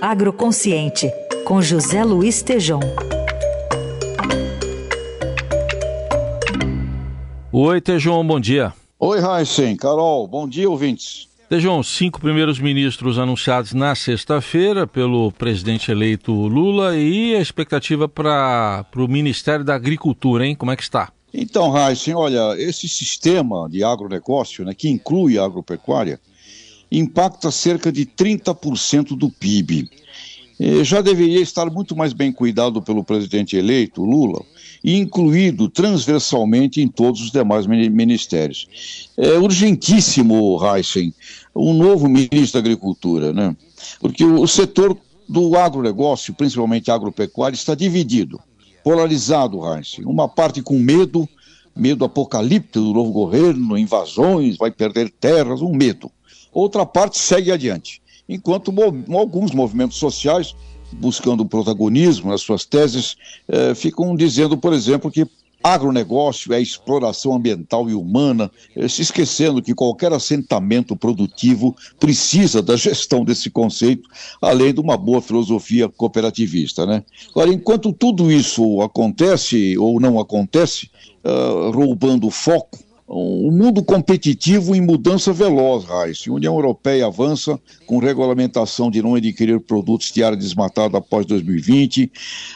Agroconsciente, com José Luiz Tejom. Oi, Tejom, bom dia. Oi, Heisen, Carol, bom dia, ouvintes. Tejão, cinco primeiros ministros anunciados na sexta-feira pelo presidente eleito Lula e a expectativa para o Ministério da Agricultura, hein? Como é que está? Então, Heisen, olha, esse sistema de agronegócio, né, que inclui a agropecuária, impacta cerca de 30% do PIB. E já deveria estar muito mais bem cuidado pelo presidente eleito, Lula, e incluído transversalmente em todos os demais ministérios. É urgentíssimo, Heisen, um novo ministro da Agricultura, né? Porque o setor do agronegócio, principalmente agropecuário, está dividido, polarizado, Heisen. Uma parte com medo, medo apocalíptico do novo governo, invasões, vai perder terras, um medo. Outra parte segue adiante. Enquanto alguns movimentos sociais buscando protagonismo nas suas teses, eh, ficam dizendo, por exemplo, que agronegócio é exploração ambiental e humana, eh, se esquecendo que qualquer assentamento produtivo precisa da gestão desse conceito, além de uma boa filosofia cooperativista. Né? Agora, enquanto tudo isso acontece ou não acontece, uh, roubando foco, um mundo competitivo em mudança veloz, Raíssa. A União Europeia avança com regulamentação de não adquirir produtos de área desmatada após 2020.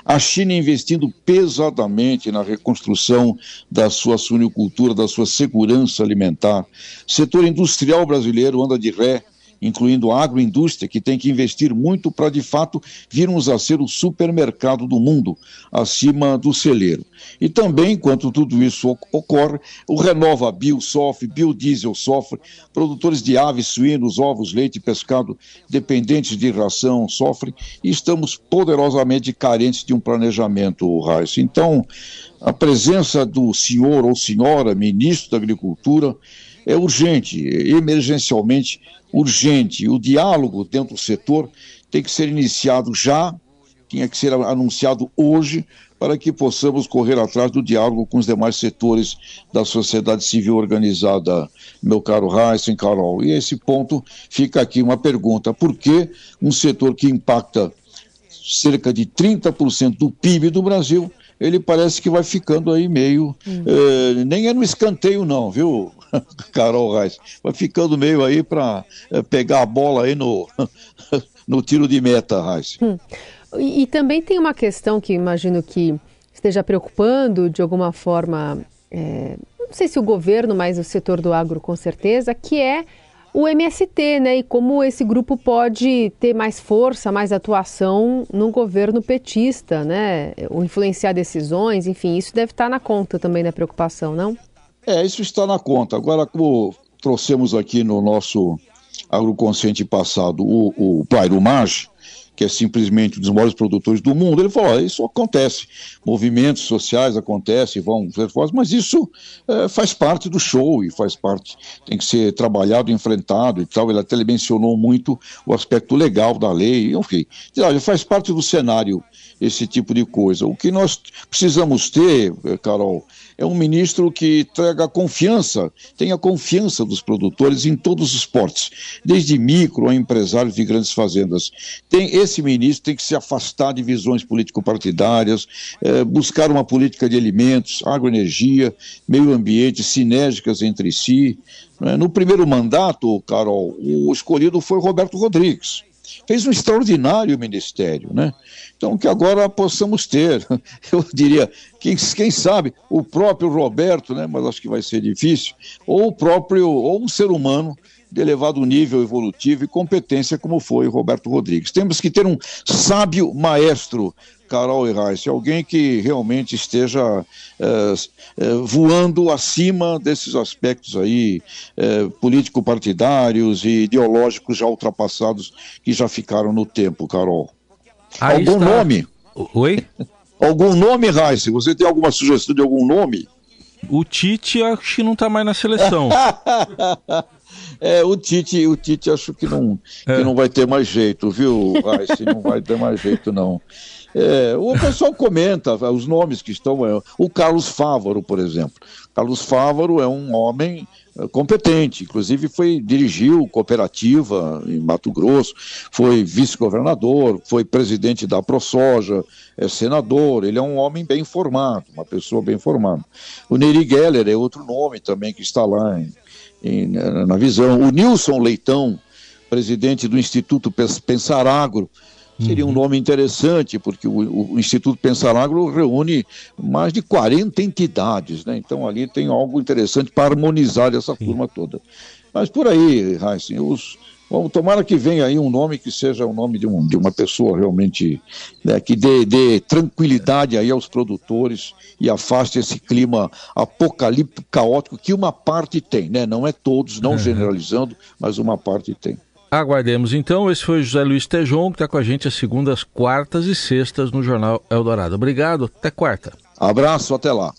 A China investindo pesadamente na reconstrução da sua suinicultura, da sua segurança alimentar. Setor industrial brasileiro anda de ré incluindo a agroindústria, que tem que investir muito para, de fato, virmos a ser o supermercado do mundo, acima do celeiro. E também, enquanto tudo isso ocorre, o Renova Bio sofre, Biodiesel sofre, produtores de aves, suínos, ovos, leite e pescado dependentes de ração sofrem, e estamos poderosamente carentes de um planejamento, Raiz. Então, a presença do senhor ou senhora ministro da Agricultura é urgente, emergencialmente urgente. O diálogo dentro do setor tem que ser iniciado já, tinha que ser anunciado hoje, para que possamos correr atrás do diálogo com os demais setores da sociedade civil organizada, meu caro Heisen, Carol. E esse ponto fica aqui uma pergunta: por que um setor que impacta cerca de 30% do PIB do Brasil ele parece que vai ficando aí meio. Hum. Eh, nem é no escanteio, não, viu, Carol Reis? Vai ficando meio aí para eh, pegar a bola aí no, no tiro de meta, Reis. Hum. E, e, também tem uma questão que imagino que esteja preocupando de alguma forma, é, não sei se o governo, mas o setor do agro com certeza, que é o MST, né? E como esse grupo pode ter mais força, mais atuação no governo petista, né? Ou influenciar decisões, enfim, isso deve estar na conta também da preocupação, não? É, isso está na conta. Agora, como trouxemos aqui no nosso agroconsciente passado o, o Pairo Marge, que é simplesmente um dos maiores produtores do mundo, ele falou: isso acontece, movimentos sociais acontecem, vão ser fortes, mas isso é, faz parte do show e faz parte, tem que ser trabalhado, enfrentado e tal. Ele até mencionou muito o aspecto legal da lei, enfim, faz parte do cenário esse tipo de coisa. O que nós precisamos ter, eh, Carol, é um ministro que traga confiança, tenha confiança dos produtores em todos os portes, desde micro a empresários de grandes fazendas. Tem, esse ministro tem que se afastar de visões político-partidárias, eh, buscar uma política de alimentos, agroenergia, meio ambiente, sinérgicas entre si. Né? No primeiro mandato, Carol, o escolhido foi Roberto Rodrigues fez um extraordinário ministério, né? Então, que agora possamos ter, eu diria, quem, quem sabe, o próprio Roberto, né? Mas acho que vai ser difícil, ou o próprio, ou um ser humano de elevado nível evolutivo e competência, como foi Roberto Rodrigues. Temos que ter um sábio maestro, Carol e Reis, alguém que realmente esteja é, é, voando acima desses aspectos aí é, político-partidários e ideológicos já ultrapassados que já ficaram no tempo, Carol. Aí Algum está... nome? Oi? Algum nome, Reis? Você tem alguma sugestão de algum nome? O Tite acho que não está mais na seleção. É, o Tite, o Tite acho que não, é. que não vai ter mais jeito, viu, Rice? Não vai ter mais jeito, não. É, o pessoal comenta os nomes que estão. É, o Carlos Fávaro, por exemplo. Carlos Fávaro é um homem é, competente, inclusive foi dirigiu cooperativa em Mato Grosso, foi vice-governador, foi presidente da ProSoja, é senador, ele é um homem bem formado, uma pessoa bem formada. O Neri Geller é outro nome também que está lá em, na visão. O Nilson Leitão, presidente do Instituto Pensar Agro, Seria um uhum. nome interessante, porque o, o, Instituto Pensar Agro reúne mais de 40 entidades, né? Então ali tem algo interessante para harmonizar essa Sim. turma toda. Mas por aí, Heisen, os, Vamos, tomara que venha aí um nome que seja o nome de, um, de uma pessoa realmente né, que dê, dê, tranquilidade aí aos produtores e afaste esse clima apocalíptico caótico que uma parte tem, né? Não é todos, não uhum. generalizando, mas uma parte tem. Aguardemos então. Esse foi o José Luiz Tejon, que está com a gente às segundas, quartas e sextas no Jornal Eldorado. Obrigado, até quarta. Abraço, até lá.